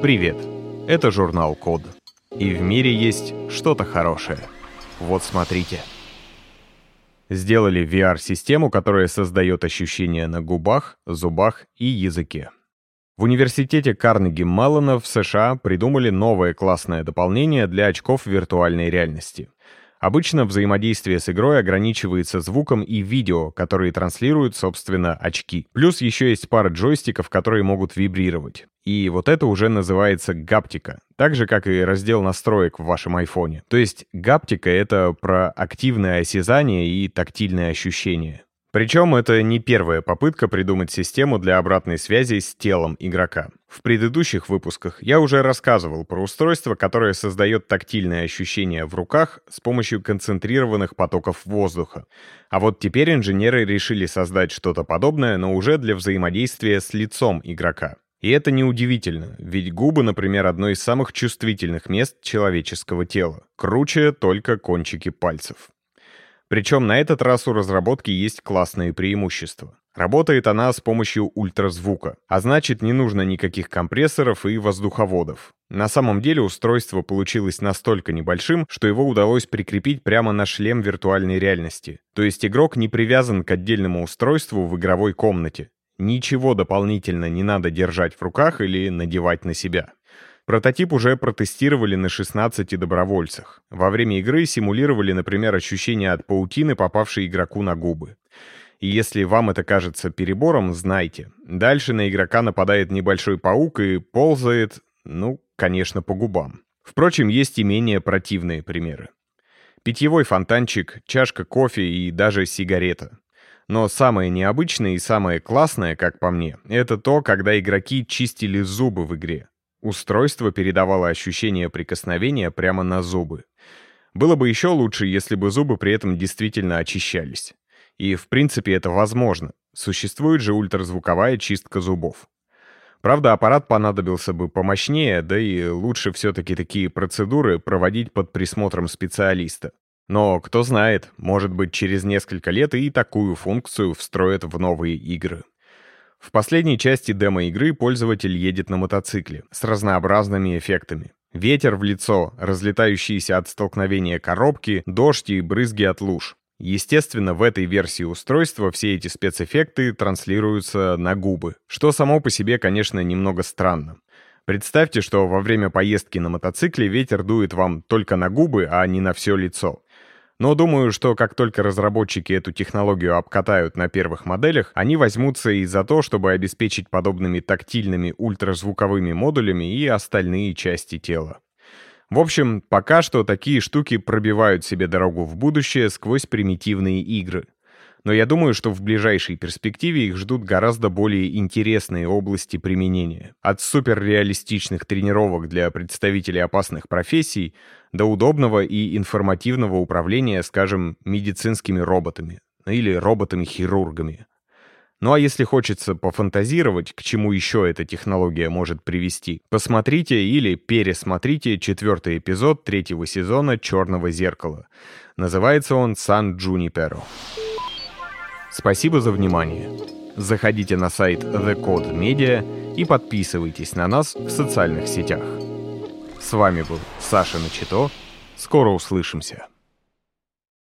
Привет! Это журнал Код. И в мире есть что-то хорошее. Вот смотрите. Сделали VR-систему, которая создает ощущения на губах, зубах и языке. В университете Карнеги Маллона в США придумали новое классное дополнение для очков виртуальной реальности. Обычно взаимодействие с игрой ограничивается звуком и видео, которые транслируют, собственно, очки. Плюс еще есть пара джойстиков, которые могут вибрировать. И вот это уже называется гаптика. Так же, как и раздел настроек в вашем айфоне. То есть гаптика — это про активное осязание и тактильное ощущение. Причем это не первая попытка придумать систему для обратной связи с телом игрока. В предыдущих выпусках я уже рассказывал про устройство, которое создает тактильное ощущение в руках с помощью концентрированных потоков воздуха. А вот теперь инженеры решили создать что-то подобное, но уже для взаимодействия с лицом игрока. И это неудивительно, ведь губы, например, одно из самых чувствительных мест человеческого тела. Круче только кончики пальцев. Причем на этот раз у разработки есть классные преимущества. Работает она с помощью ультразвука, а значит не нужно никаких компрессоров и воздуховодов. На самом деле устройство получилось настолько небольшим, что его удалось прикрепить прямо на шлем виртуальной реальности. То есть игрок не привязан к отдельному устройству в игровой комнате. Ничего дополнительно не надо держать в руках или надевать на себя. Прототип уже протестировали на 16 добровольцах. Во время игры симулировали, например, ощущение от паутины, попавшей игроку на губы. И если вам это кажется перебором, знайте. Дальше на игрока нападает небольшой паук и ползает, ну, конечно, по губам. Впрочем, есть и менее противные примеры. Питьевой фонтанчик, чашка кофе и даже сигарета. Но самое необычное и самое классное, как по мне, это то, когда игроки чистили зубы в игре. Устройство передавало ощущение прикосновения прямо на зубы. Было бы еще лучше, если бы зубы при этом действительно очищались. И, в принципе, это возможно. Существует же ультразвуковая чистка зубов. Правда, аппарат понадобился бы помощнее, да и лучше все-таки такие процедуры проводить под присмотром специалиста. Но, кто знает, может быть, через несколько лет и такую функцию встроят в новые игры. В последней части демо-игры пользователь едет на мотоцикле с разнообразными эффектами. Ветер в лицо, разлетающиеся от столкновения коробки, дождь и брызги от луж. Естественно, в этой версии устройства все эти спецэффекты транслируются на губы, что само по себе, конечно, немного странно. Представьте, что во время поездки на мотоцикле ветер дует вам только на губы, а не на все лицо. Но думаю, что как только разработчики эту технологию обкатают на первых моделях, они возьмутся и за то, чтобы обеспечить подобными тактильными ультразвуковыми модулями и остальные части тела. В общем, пока что такие штуки пробивают себе дорогу в будущее сквозь примитивные игры но я думаю, что в ближайшей перспективе их ждут гораздо более интересные области применения. От суперреалистичных тренировок для представителей опасных профессий до удобного и информативного управления, скажем, медицинскими роботами или роботами-хирургами. Ну а если хочется пофантазировать, к чему еще эта технология может привести, посмотрите или пересмотрите четвертый эпизод третьего сезона «Черного зеркала». Называется он «Сан Джуниперо». Спасибо за внимание. Заходите на сайт The Code Media и подписывайтесь на нас в социальных сетях. С вами был Саша Начито. Скоро услышимся.